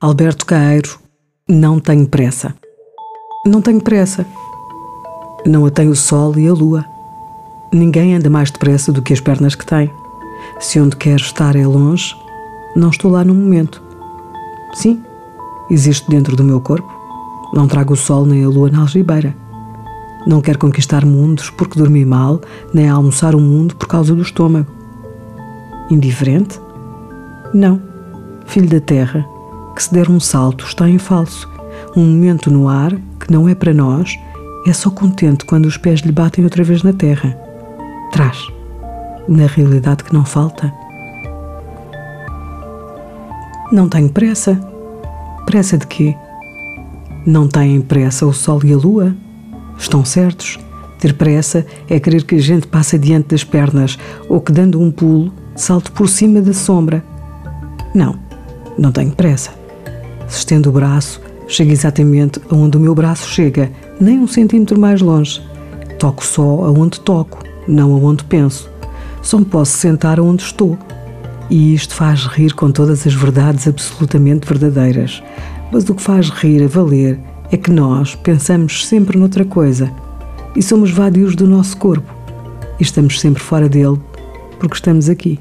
Alberto Caeiro, não tenho pressa. Não tenho pressa. Não a tem o sol e a lua. Ninguém anda mais depressa do que as pernas que tem. Se onde quer estar é longe, não estou lá no momento. Sim, existo dentro do meu corpo. Não trago o sol nem a lua na algibeira. Não quero conquistar mundos porque dormi mal, nem almoçar o mundo por causa do estômago. Indiferente? Não. Filho da terra, que se der um salto está em falso. Um momento no ar que não é para nós, é só contente quando os pés lhe batem outra vez na terra. Traz. Na realidade que não falta. Não tenho pressa. Pressa de quê? Não têm pressa o sol e a lua? Estão certos? Ter pressa é querer que a gente passe adiante das pernas ou que, dando um pulo, salte por cima da sombra. Não, não tenho pressa. Se estendo o braço, chego exatamente aonde o meu braço chega, nem um centímetro mais longe. Toco só aonde toco, não aonde penso. Só me posso sentar aonde estou. E isto faz rir com todas as verdades absolutamente verdadeiras. Mas o que faz rir a valer é que nós pensamos sempre noutra coisa e somos vadios do nosso corpo e estamos sempre fora dele porque estamos aqui.